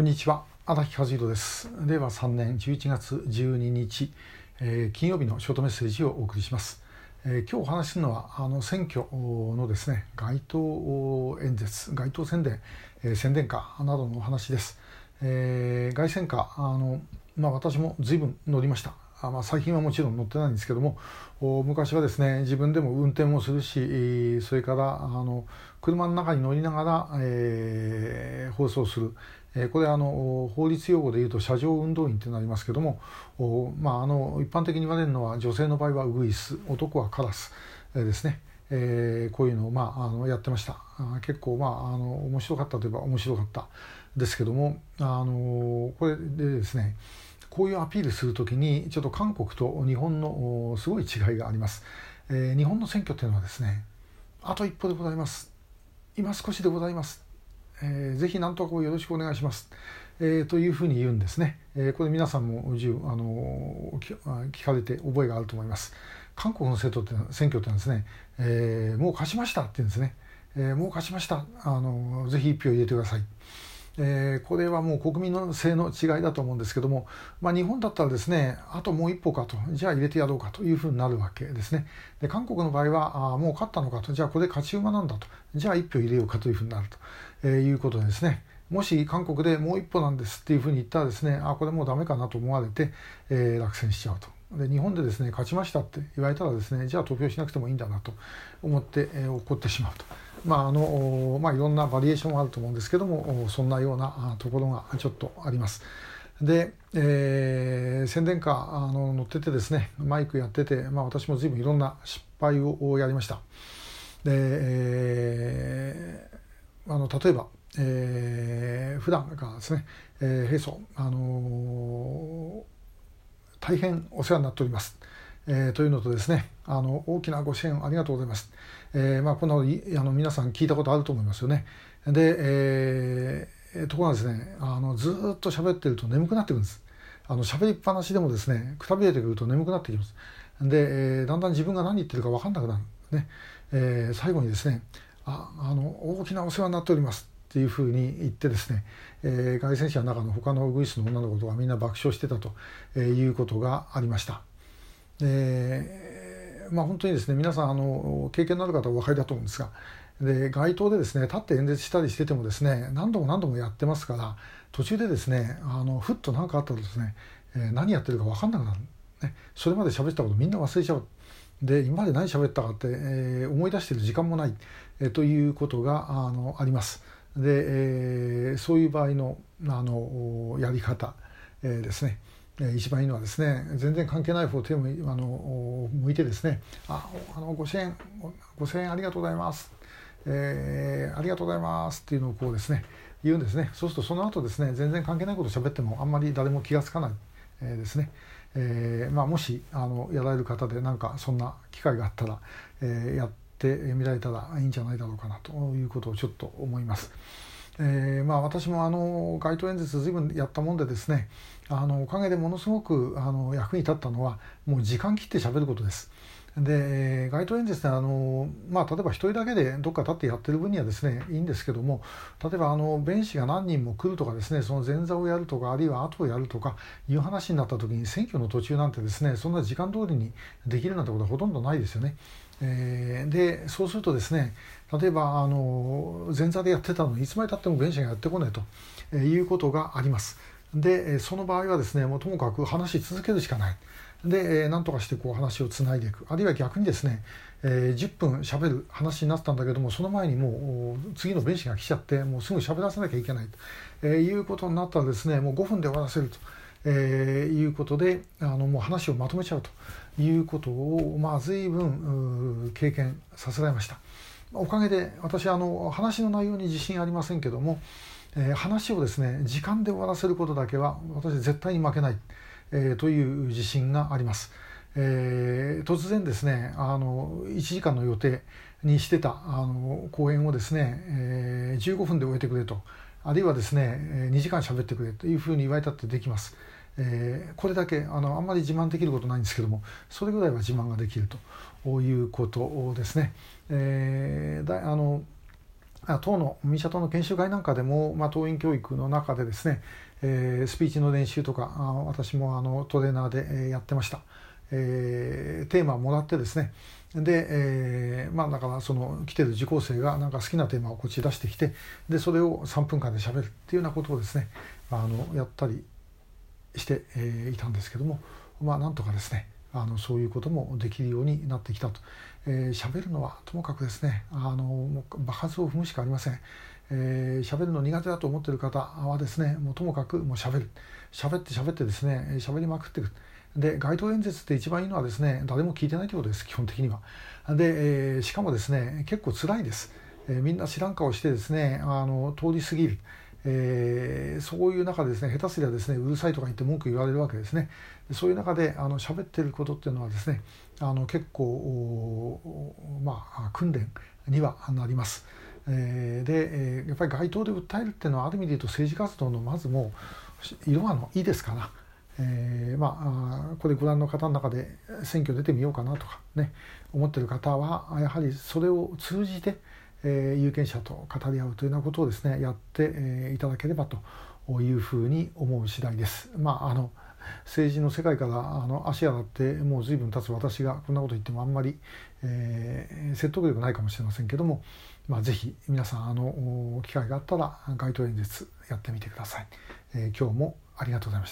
こんにちは。荒木和弘です。令和3年11月12日、えー、金曜日のショートメッセージをお送りします、えー、今日お話しするのはあの選挙のですね街頭演説街頭宣伝、えー、宣伝歌などのお話です、えー、外宣歌あのまあ私も随分乗りました。あまあ、最近はもちろん乗ってないんですけども昔はですね自分でも運転もするしそれからあの車の中に乗りながら、えー、放送する、え、これあの法律用語でいうと車上運動員となりますけどもまあ、あの一般的に言われるのは女性の場合はウグイス男はカラス、え、ですね。えー、こういうのを、まあ、あのやってました。結構、まあ、あの面白かったといえば面白かったですけどもあのこれでですねこういうアピールするときにちょっと韓国と日本のすごい違いがあります、えー、日本の選挙というのはですねあと一歩でございます。今少しでございます、えー、ぜひ何とかよろしくお願いします、えー、というふうに言うんですね、えー、これ皆さんもあの聞かれて覚えがあると思います。韓国の選挙って選挙ってのはですね、えー、もう勝ちましたって言うんですね、えー、もう勝ちました。あのぜひ一票入れてください。えー、これはもう国民の性の違いだと思うんですけども、まあ、日本だったらですねあともう一歩かとじゃあ入れてやろうかというふうになるわけですね。で韓国の場合はあもう勝ったのかとじゃあこれ勝ち馬なんだとじゃあ一票入れようかというふうになると、えー、いうことですね。もし韓国でもう一歩なんですっていうふうに言ったらですねあこれもうダメかなと思われて、えー、落選しちゃうと。で日本でですね勝ちましたって言われたらですねじゃあ投票しなくてもいいんだなと思って、えー、怒ってしまうと。まああのまあ、いろんなバリエーションがあると思うんですけどもそんなようなところがちょっとあります。で、えー、宣伝歌あの乗っててですねマイクやってて、まあ、私も随分いろんな失敗をやりました。で、えー、あの例えば、えー、普段からですね、えー、平素、あのー、大変お世話になっております。えー、というのとですねあの大きなご支援ありがとうございます。えー、まあ、こんなあの皆さん聞いたことあると思いますよね。で、えー、ところがですねあのずっと喋ってると眠くなってくるんです。あの喋りっぱなしでもですねくたびれてくると眠くなってきます。で、えー、だんだん自分が何言ってるか分かんなくなるね、えー、最後にですねああの大きなお世話になっておりますっていうふうに言ってですね、えー、外戦者の中の他のウグイスの女の子とかみんな爆笑してたということがありました。でまあ本当にですね皆さんあの経験のある方はお分かりだと思うんですがで街頭でですね立って演説したりしててもですね何度も何度もやってますから途中でですねあのふっと何かあったらですね、えー、何やってるか分かんなくなる、ね、それまで喋ったことみんな忘れちゃう。で今まで何喋ったかって、えー、思い出してる時間もない、えー、ということがあのあります。で、えー、そういう場合のあのやり方、えー、ですね。一番いいのはですね全然関係ない方を手をあの向いてですねああのご支援ご支援ありがとうございます、えー、ありがとうございますっていうのをこうですね言うんですね。そうするとその後ですね全然関係ないことを喋ってもあんまり誰も気が付かない、えー、ですね、えーまあ、もしあのやられる方でなんかそんな機会があったら、えー、やってみられたらいいんじゃないだろうかなということをちょっと思います。えー、まあ、私もあの街頭演説ずいぶんやったもんでですねあのおかげでものすごくあの役に立ったのはもう時間切って喋ることです。で街頭演説ってあの、まあ、例えば1人だけでどっか立ってやってる分にはですねいいんですけども例えばあの弁士が何人も来るとかですねその前座をやるとかあるいは後をやるとかいう話になった時に選挙の途中なんてですねそんな時間通りにできるなんてことはほとんどないですよね。えー、でそうするとですね例えばあの前座でやってたのにいつまでたっても弁士がやってこないと、えー、いうことがあります。でその場合はですねもうともかく話し続けるしかない。で、えー、なんとかしてこう話をつないでいくあるいは逆にですね、えー、10分しゃべる話になったんだけどもその前にもう次の弁士が来ちゃってもうすぐ喋らせなきゃいけないと、えー、いうことになったらですねもう5分で終わらせると。えー、いうことであのもう話をまとめちゃうということを、まあ、随分経験させられましたおかげで私あの話の内容に自信ありませんけども、えー、話をですね時間で終わらせることだけは私絶対に負けない、えー、という自信があります。えー、突然ですねあの1時間の予定にしてたあの講演をですね、えー、15分で終えてくれとあるいはですね2時間喋ってくれというふうに言われたってできます。えー、これだけあのあんまり自慢できることないんですけどもそれぐらいは自慢ができるということですね。えー、だあの党の民社党の研修会なんかでも、まあ、党員教育の中でですね、えー、スピーチの練習とかあ私もあのトレーナーで、え、やってました、えー、テーマをもらってですねで、えー、まあだからその来てる受講生がなんか好きなテーマをこっち出してきてでそれを3分間でしゃべるっていうようなことをですねあのやったりして、えー、いたんですけどもまあなんとかですねあのそういうこともできるようになってきたと。えー、喋るのはともかくですねあのもう場数を踏むしかありません。えー、喋るの苦手だと思っている方はですねもうともかくもう喋る喋って喋ってですね喋りまくっていくで街頭演説って一番いいのはですね誰も聞いてないということです基本的には。で、えー、しかもですね結構辛いです、えー、みんな知らん顔してですねあの通り過ぎる。えー、そういう中でですね下手すりゃですねうるさいとか言って文句言われるわけですね。そういう中であの喋ってることっていうのはですねあの結構まあ訓練にはなります。えー、で、えー、やっぱり街頭で訴えるっていうのはある意味で言うと政治活動のまずもう色がのいいですから、えー、まあこれご覧の方の中で選挙出てみようかなとかね思ってる方はやはりそれを通じて、えー、有権者と語り合うというようなことをですねやって、えー、いただければというふうに思う次第です。まああの政治の世界からあの足洗ってもう随分経つ私がこんなこと言ってもあんまり、えー、説得力ないかもしれませんけども、まあ、ぜひ皆さんあの機会があったら街頭演説やってみてください。えー、今日もありがとうございました。